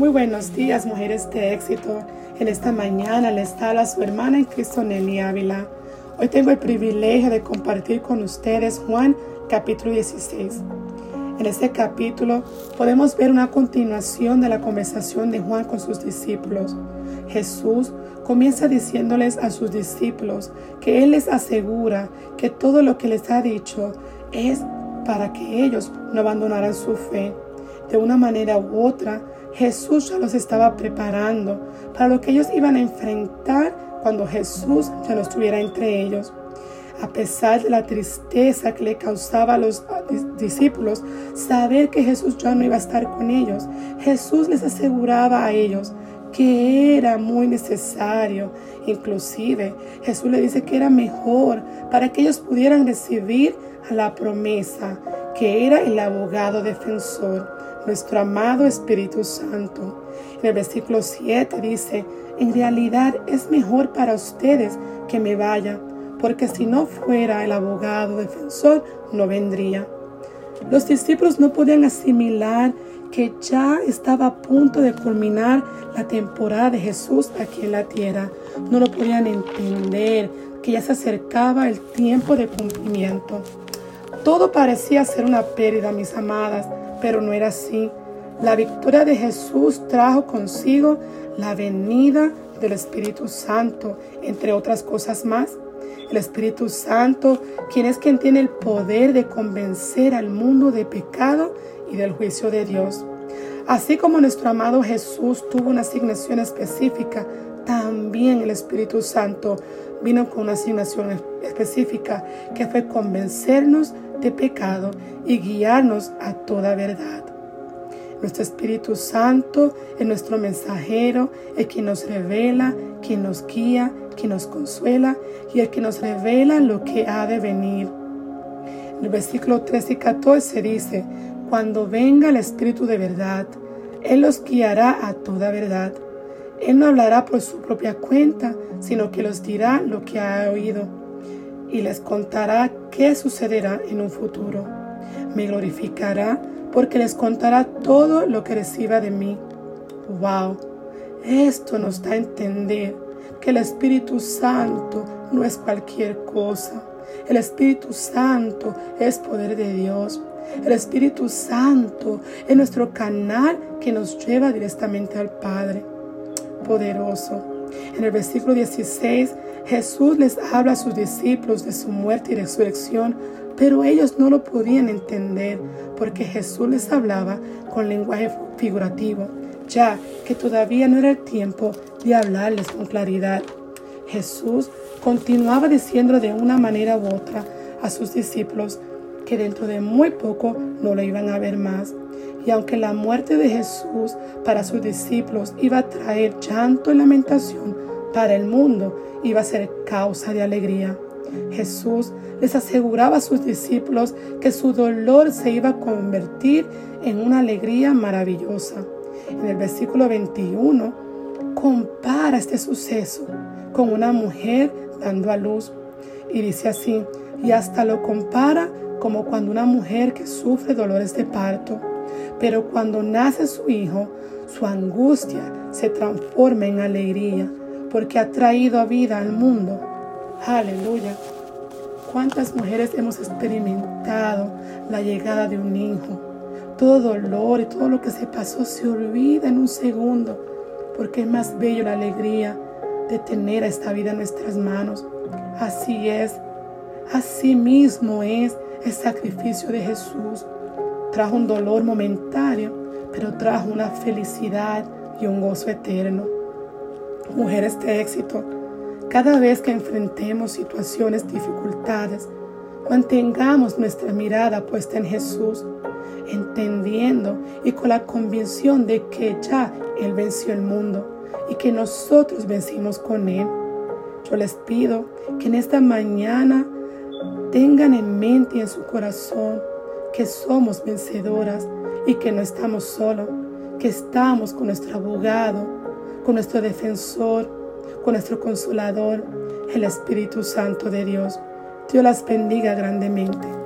Muy buenos días, mujeres de éxito. En esta mañana les habla su hermana en Cristo Nelly Ávila. Hoy tengo el privilegio de compartir con ustedes Juan capítulo 16. En este capítulo podemos ver una continuación de la conversación de Juan con sus discípulos. Jesús comienza diciéndoles a sus discípulos que Él les asegura que todo lo que les ha dicho es para que ellos no abandonaran su fe. De una manera u otra, Jesús ya los estaba preparando para lo que ellos iban a enfrentar cuando Jesús ya no estuviera entre ellos. A pesar de la tristeza que le causaba a los discípulos saber que Jesús ya no iba a estar con ellos, Jesús les aseguraba a ellos que era muy necesario. Inclusive Jesús le dice que era mejor para que ellos pudieran recibir la promesa, que era el abogado defensor nuestro amado Espíritu Santo. En el versículo 7 dice, en realidad es mejor para ustedes que me vaya, porque si no fuera el abogado defensor, no vendría. Los discípulos no podían asimilar que ya estaba a punto de culminar la temporada de Jesús aquí en la tierra. No lo podían entender, que ya se acercaba el tiempo de cumplimiento. Todo parecía ser una pérdida, mis amadas, pero no era así. La victoria de Jesús trajo consigo la venida del Espíritu Santo, entre otras cosas más. El Espíritu Santo, quien es quien tiene el poder de convencer al mundo de pecado y del juicio de Dios. Así como nuestro amado Jesús tuvo una asignación específica, también el Espíritu Santo vino con una asignación específica que fue convencernos de pecado y guiarnos a toda verdad. Nuestro Espíritu Santo es nuestro mensajero, el que nos revela, quien nos guía, quien nos consuela y el que nos revela lo que ha de venir. En el versículo 13 y 14 dice, cuando venga el Espíritu de verdad, Él los guiará a toda verdad. Él no hablará por su propia cuenta, sino que los dirá lo que ha oído y les contará qué sucederá en un futuro. Me glorificará porque les contará todo lo que reciba de mí. ¡Wow! Esto nos da a entender que el Espíritu Santo no es cualquier cosa. El Espíritu Santo es poder de Dios. El Espíritu Santo es nuestro canal que nos lleva directamente al Padre. Poderoso. En el versículo 16 Jesús les habla a sus discípulos de su muerte y resurrección, pero ellos no lo podían entender porque Jesús les hablaba con lenguaje figurativo, ya que todavía no era el tiempo de hablarles con claridad. Jesús continuaba diciendo de una manera u otra a sus discípulos que dentro de muy poco no lo iban a ver más. Y aunque la muerte de Jesús para sus discípulos iba a traer llanto y lamentación para el mundo, iba a ser causa de alegría. Jesús les aseguraba a sus discípulos que su dolor se iba a convertir en una alegría maravillosa. En el versículo 21 compara este suceso con una mujer dando a luz y dice así, y hasta lo compara como cuando una mujer que sufre dolores de parto, pero cuando nace su hijo, su angustia se transforma en alegría porque ha traído a vida al mundo. Aleluya. ¿Cuántas mujeres hemos experimentado la llegada de un hijo? Todo dolor y todo lo que se pasó se olvida en un segundo, porque es más bello la alegría de tener a esta vida en nuestras manos. Así es, así mismo es el sacrificio de Jesús. Trajo un dolor momentáneo, pero trajo una felicidad y un gozo eterno mujeres de éxito, cada vez que enfrentemos situaciones, dificultades, mantengamos nuestra mirada puesta en Jesús, entendiendo y con la convicción de que ya Él venció el mundo y que nosotros vencimos con Él. Yo les pido que en esta mañana tengan en mente y en su corazón que somos vencedoras y que no estamos solos, que estamos con nuestro abogado con nuestro defensor, con nuestro consolador, el Espíritu Santo de Dios. Dios las bendiga grandemente.